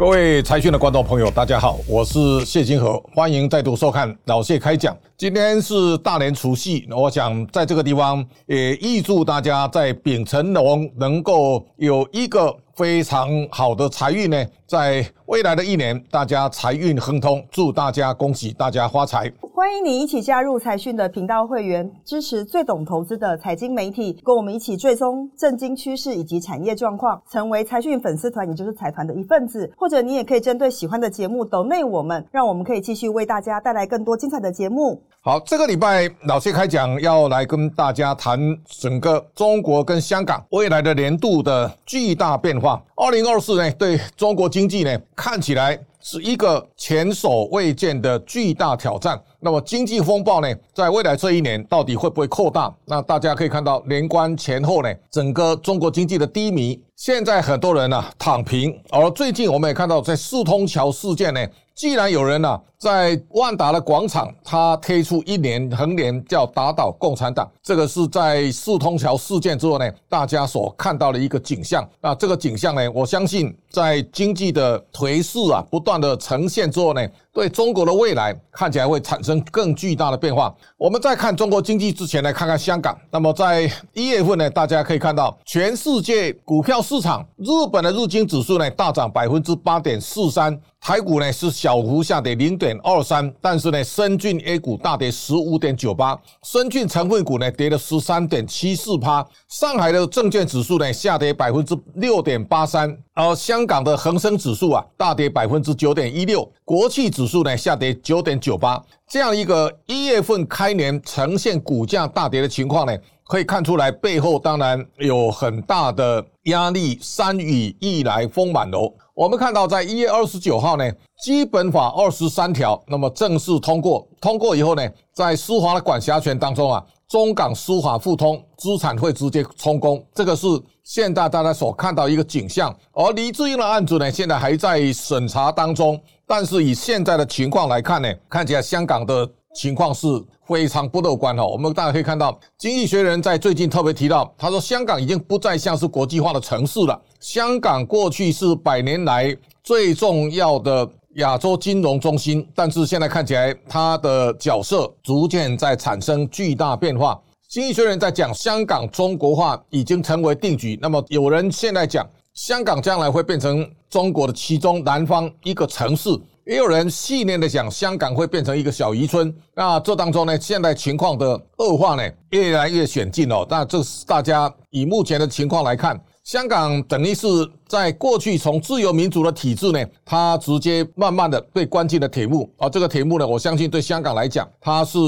各位财讯的观众朋友，大家好，我是谢金河，欢迎再度收看老谢开讲。今天是大年除夕，我想在这个地方也预祝大家在丙辰龙能够有一个非常好的财运呢，在未来的一年，大家财运亨通，祝大家恭喜大家发财。欢迎你一起加入财讯的频道会员，支持最懂投资的财经媒体，跟我们一起追踪震惊趋势以及产业状况，成为财讯粉丝团，也就是财团的一份子。或者你也可以针对喜欢的节目抖内我们，让我们可以继续为大家带来更多精彩的节目。好，这个礼拜老谢开讲要来跟大家谈整个中国跟香港未来的年度的巨大变化。二零二四呢，对中国经济呢，看起来。是一个前所未见的巨大挑战。那么经济风暴呢，在未来这一年到底会不会扩大？那大家可以看到，年关前后呢，整个中国经济的低迷，现在很多人呢躺平。而最近我们也看到，在四通桥事件呢。既然有人呢在万达的广场，他推出一年横联叫打倒共产党，这个是在四通桥事件之后呢，大家所看到的一个景象。那这个景象呢，我相信在经济的颓势啊不断的呈现之后呢。对中国的未来看起来会产生更巨大的变化。我们在看中国经济之前，来看看香港。那么在一月份呢，大家可以看到全世界股票市场，日本的日经指数呢大涨百分之八点四三，台股呢是小幅下跌零点二三，但是呢深圳 A 股大跌十五点九八，深圳成分股呢跌了十三点七四趴，上海的证券指数呢下跌百分之六点八三。而香港的恒生指数啊，大跌百分之九点一六，国企指数呢下跌九点九八，这样一个一月份开年呈现股价大跌的情况呢，可以看出来背后当然有很大的压力。山雨欲来风满楼，我们看到在一月二十九号呢，基本法二十三条那么正式通过，通过以后呢，在司法的管辖权当中啊。中港司法互通，资产会直接充公，这个是现在大家所看到一个景象。而黎智英的案子呢，现在还在审查当中。但是以现在的情况来看呢，看起来香港的情况是非常不乐观哈。我们大家可以看到，经济学人在最近特别提到，他说香港已经不再像是国际化的城市了。香港过去是百年来最重要的。亚洲金融中心，但是现在看起来，它的角色逐渐在产生巨大变化。经济学人在讲香港中国化已经成为定局。那么有人现在讲香港将来会变成中国的其中南方一个城市，也有人戏谑的讲香港会变成一个小渔村。那这当中呢，现在情况的恶化呢越来越险近哦。那这是大家以目前的情况来看。香港等于是在过去从自由民主的体制呢，它直接慢慢的被关进了铁幕啊。这个铁幕呢，我相信对香港来讲，它是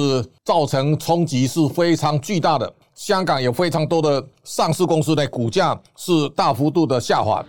造成冲击是非常巨大的。香港有非常多的上市公司呢，股价是大幅度的下滑。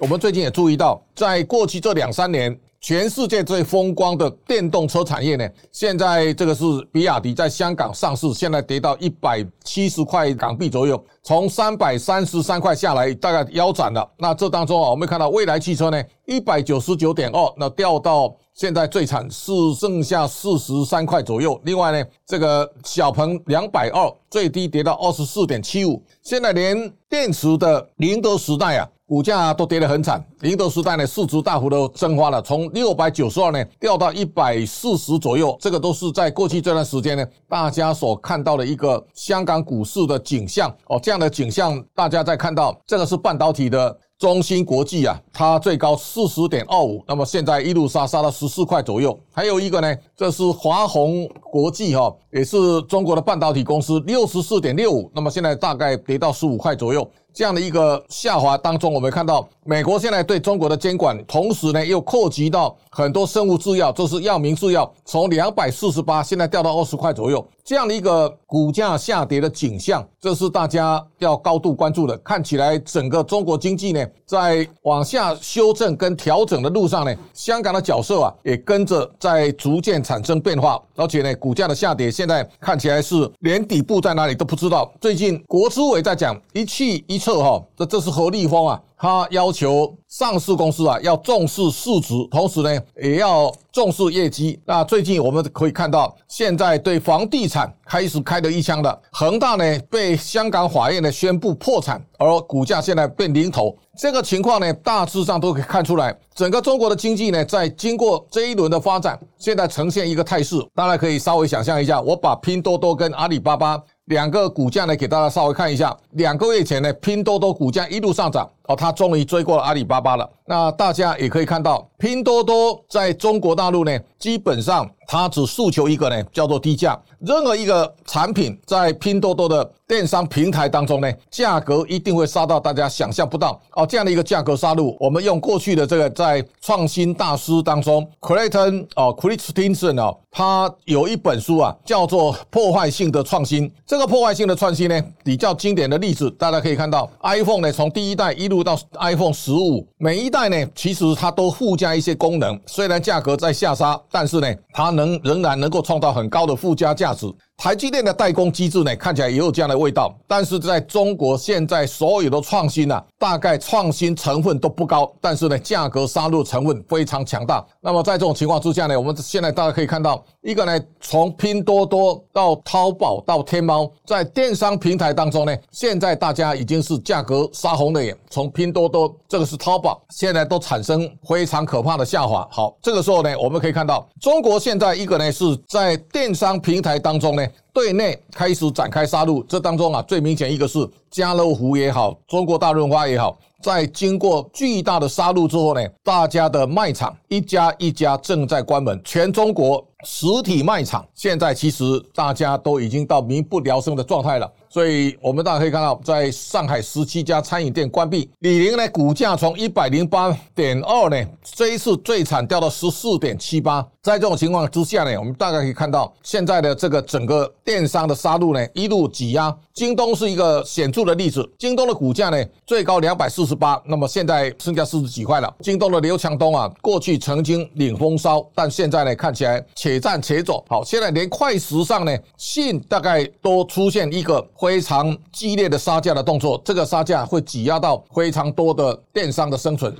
我们最近也注意到，在过去这两三年。全世界最风光的电动车产业呢，现在这个是比亚迪在香港上市，现在跌到一百七十块港币左右，从三百三十三块下来，大概腰斩了。那这当中啊，我们看到蔚来汽车呢，一百九十九点二，那掉到现在最惨是剩下四十三块左右。另外呢，这个小鹏两百二，最低跌到二十四点七五，现在连电池的宁德时代啊。股价都跌得很惨，宁德时代呢市值大幅的蒸发了，从六百九十二呢掉到一百四十左右，这个都是在过去这段时间呢大家所看到的一个香港股市的景象哦，这样的景象大家在看到，这个是半导体的。中芯国际啊，它最高四十点二五，那么现在一路杀杀到十四块左右。还有一个呢，这是华虹国际哈，也是中国的半导体公司，六十四点六五，那么现在大概跌到十五块左右。这样的一个下滑当中，我们看到美国现在对中国的监管，同时呢又扩及到很多生物制药，就是药明制药，从两百四十八现在掉到二十块左右，这样的一个股价下跌的景象，这是大家要高度关注的。看起来整个中国经济呢，在往下修正跟调整的路上呢，香港的角色啊，也跟着在逐渐产生变化，而且呢，股价的下跌现在看起来是连底部在哪里都不知道。最近国资委在讲一气一策哈，这这是何立峰啊。他要求上市公司啊要重视市值，同时呢也要重视业绩。那最近我们可以看到，现在对房地产开始开了一枪的恒大呢，被香港法院呢宣布破产，而股价现在变零头。这个情况呢，大致上都可以看出来，整个中国的经济呢，在经过这一轮的发展，现在呈现一个态势。大家可以稍微想象一下，我把拼多多跟阿里巴巴。两个股价呢，给大家稍微看一下。两个月前呢，拼多多股价一路上涨，哦，它终于追过了阿里巴巴了。那大家也可以看到，拼多多在中国大陆呢，基本上它只诉求一个呢，叫做低价。任何一个产品在拼多多的电商平台当中呢，价格一定会杀到大家想象不到哦，这样的一个价格杀戮。我们用过去的这个在创新大师当中，Clayton 哦，Christensen 哦，他有一本书啊，叫做《破坏性的创新》。这个破坏性的创新呢，比较经典的例子，大家可以看到，iPhone 呢，从第一代一路到 iPhone 十五，每一代。呢，其实它都附加一些功能，虽然价格在下杀，但是呢，它能仍然能够创造很高的附加价值。台积电的代工机制呢，看起来也有这样的味道，但是在中国现在所有的创新呢，大概创新成分都不高，但是呢，价格杀入成分非常强大。那么在这种情况之下呢，我们现在大家可以看到，一个呢，从拼多多到淘宝到天猫，在电商平台当中呢，现在大家已经是价格杀红了眼。从拼多多，这个是淘宝，现在都产生非常可怕的下滑。好，这个时候呢，我们可以看到，中国现在一个呢是在电商平台当中呢。back. 对内开始展开杀戮，这当中啊，最明显一个是家乐福也好，中国大润发也好，在经过巨大的杀戮之后呢，大家的卖场一家一家正在关门，全中国实体卖场现在其实大家都已经到民不聊生的状态了。所以，我们大家可以看到，在上海十七家餐饮店关闭，李宁呢股价从一百零八点二呢，这一次最惨掉到十四点七八。在这种情况之下呢，我们大概可以看到，现在的这个整个电商的杀戮呢，一路挤压。京东是一个显著的例子，京东的股价呢最高两百四十八，那么现在剩下四十几块了。京东的刘强东啊，过去曾经领风骚，但现在呢看起来且战且走。好，现在连快时尚呢，信大概都出现一个。非常激烈的杀价的动作，这个杀价会挤压到非常多的电商的生存。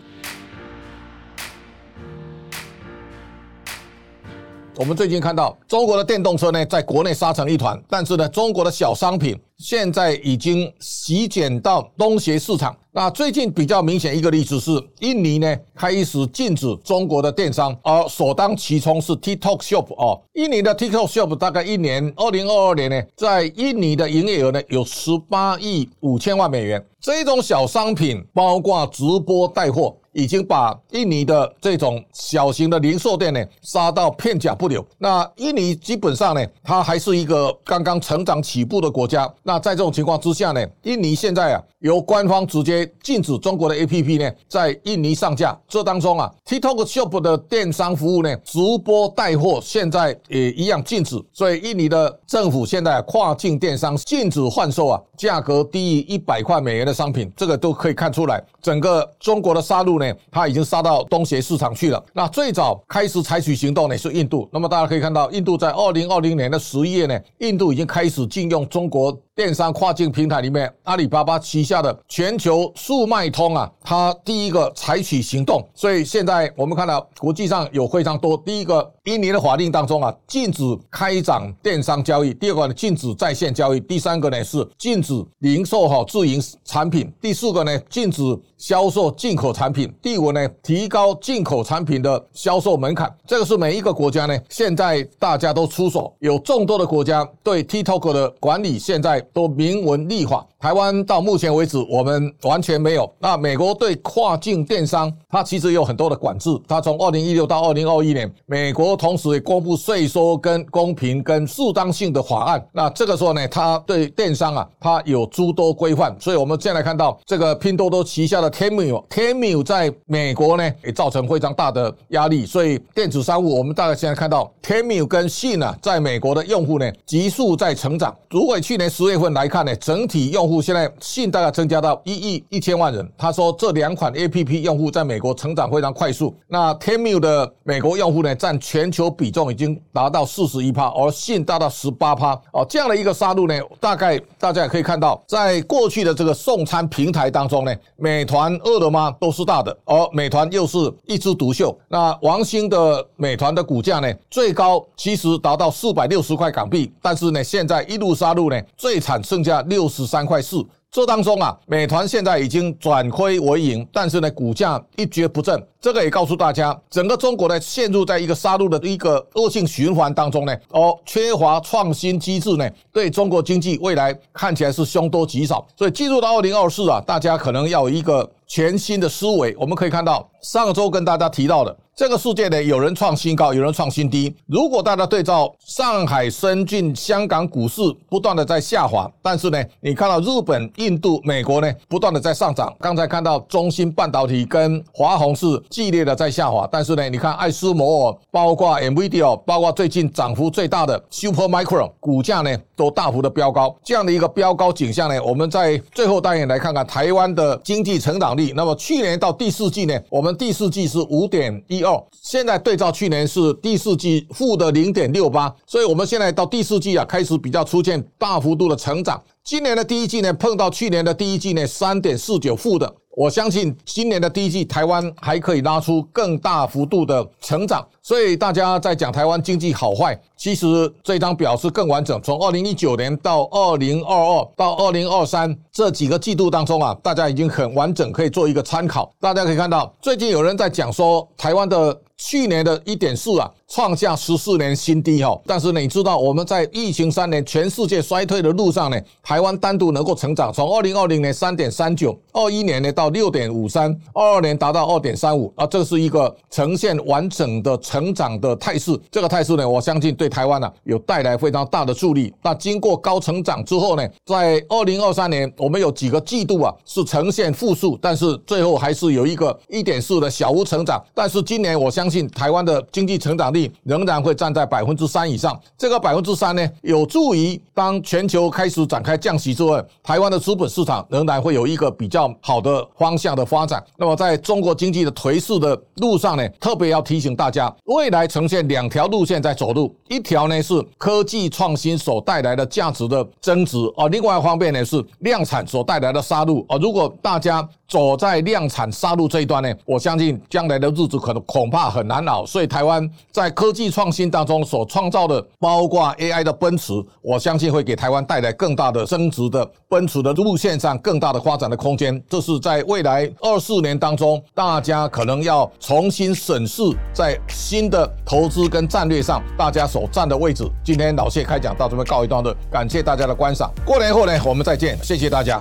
我们最近看到中国的电动车呢，在国内杀成一团，但是呢，中国的小商品现在已经席卷到东协市场。那最近比较明显一个例子是，印尼呢开始禁止中国的电商，而首当其冲是 TikTok Shop 哦。印尼的 TikTok Shop 大概一年，二零二二年呢，在印尼的营业额呢有十八亿五千万美元。这种小商品包括直播带货。已经把印尼的这种小型的零售店呢杀到片甲不留。那印尼基本上呢，它还是一个刚刚成长起步的国家。那在这种情况之下呢，印尼现在啊，由官方直接禁止中国的 APP 呢在印尼上架。这当中啊，TikTok Shop 的电商服务呢，直播带货现在也一样禁止。所以印尼的政府现在跨境电商禁止贩售啊，价格低于一百块美元的商品，这个都可以看出来，整个中国的杀戮。呢，它已经杀到东协市场去了。那最早开始采取行动呢是印度。那么大家可以看到，印度在二零二零年的十一月呢，印度已经开始禁用中国。电商跨境平台里面，阿里巴巴旗下的全球速卖通啊，它第一个采取行动，所以现在我们看到国际上有非常多。第一个，印尼的法令当中啊，禁止开展电商交易；第二个呢，禁止在线交易；第三个呢是禁止零售哈自营产品；第四个呢，禁止销售进口产品；第五呢，提高进口产品的销售门槛。这个是每一个国家呢，现在大家都出手，有众多的国家对 TikTok 的管理现在都明文立法。台湾到目前为止，我们完全没有。那美国对跨境电商，它其实有很多的管制。它从二零一六到二零二一年，美国同时也公布税收跟公平跟适当性的法案。那这个时候呢，它对电商啊，它有诸多规范。所以我们现在看到这个拼多多旗下的 Temu，Temu 在在美国呢也造成非常大的压力。所以电子商务，我们大概现在看到 Temu 跟信啊，在美国的用户呢急速在成长。如果去年十月份来看呢，整体用户现在信大概增加到一亿一千万人。他说这两款 A P P 用户在美国成长非常快速。那 Temu 的美国用户呢，占全球比重已经达到四十一趴，而信达到十八趴。哦，这样的一个杀戮呢，大概大家也可以看到，在过去的这个送餐平台当中呢，美团、饿了么都是大的，而美团又是一枝独秀。那王兴的美团的股价呢，最高其实达到四百六十块港币，但是呢，现在一路杀入呢，最惨剩下六十三块四。这当中啊，美团现在已经转亏为盈，但是呢，股价一蹶不振。这个也告诉大家，整个中国呢陷入在一个杀戮的一个恶性循环当中呢。哦，缺乏创新机制呢，对中国经济未来看起来是凶多吉少。所以进入到二零二四啊，大家可能要有一个全新的思维。我们可以看到，上周跟大家提到的。这个世界呢，有人创新高，有人创新低。如果大家对照上海、深圳、香港股市不断的在下滑，但是呢，你看到日本、印度、美国呢不断的在上涨。刚才看到中芯半导体跟华虹是剧烈的在下滑，但是呢，你看爱斯摩尔、包括 NVIDIA、包括最近涨幅最大的 Supermicro 股价呢都大幅的飙高。这样的一个飙高景象呢，我们在最后单元来看看台湾的经济成长率。那么去年到第四季呢，我们第四季是五点一二。现在对照去年是第四季负的零点六八，所以我们现在到第四季啊，开始比较出现大幅度的成长。今年的第一季呢，碰到去年的第一季呢，三点四九负的。我相信今年的第一季，台湾还可以拉出更大幅度的成长。所以大家在讲台湾经济好坏，其实这张表是更完整。从二零一九年到二零二二到二零二三这几个季度当中啊，大家已经很完整，可以做一个参考。大家可以看到，最近有人在讲说，台湾的去年的一点四啊，创下十四年新低哈。但是你知道，我们在疫情三年、全世界衰退的路上呢，台湾单独能够成长，从二零二零年三点三九，二一年呢到六点五三，二二年达到二点三五啊，这是一个呈现完整的成。长的态势，这个态势呢，我相信对台湾呢有带来非常大的助力。那经过高成长之后呢，在二零二三年，我们有几个季度啊是呈现负数，但是最后还是有一个一点四的小幅成长。但是今年我相信相信台湾的经济成长率仍然会站在百分之三以上。这个百分之三呢，有助于当全球开始展开降息之后，台湾的资本市场仍然会有一个比较好的方向的发展。那么在中国经济的颓势的路上呢，特别要提醒大家。未来呈现两条路线在走路，一条呢是科技创新所带来的价值的增值，而另外一方面呢是量产所带来的杀戮。而如果大家走在量产杀戮这一端呢，我相信将来的日子可能恐怕很难熬。所以台湾在科技创新当中所创造的，包括 AI 的奔驰，我相信会给台湾带来更大的增值的奔驰的路线上更大的发展的空间。这是在未来二四年当中，大家可能要重新审视在新的投资跟战略上大家所占的位置。今天老谢开讲到这边告一段落，感谢大家的观赏。过年后呢，我们再见，谢谢大家。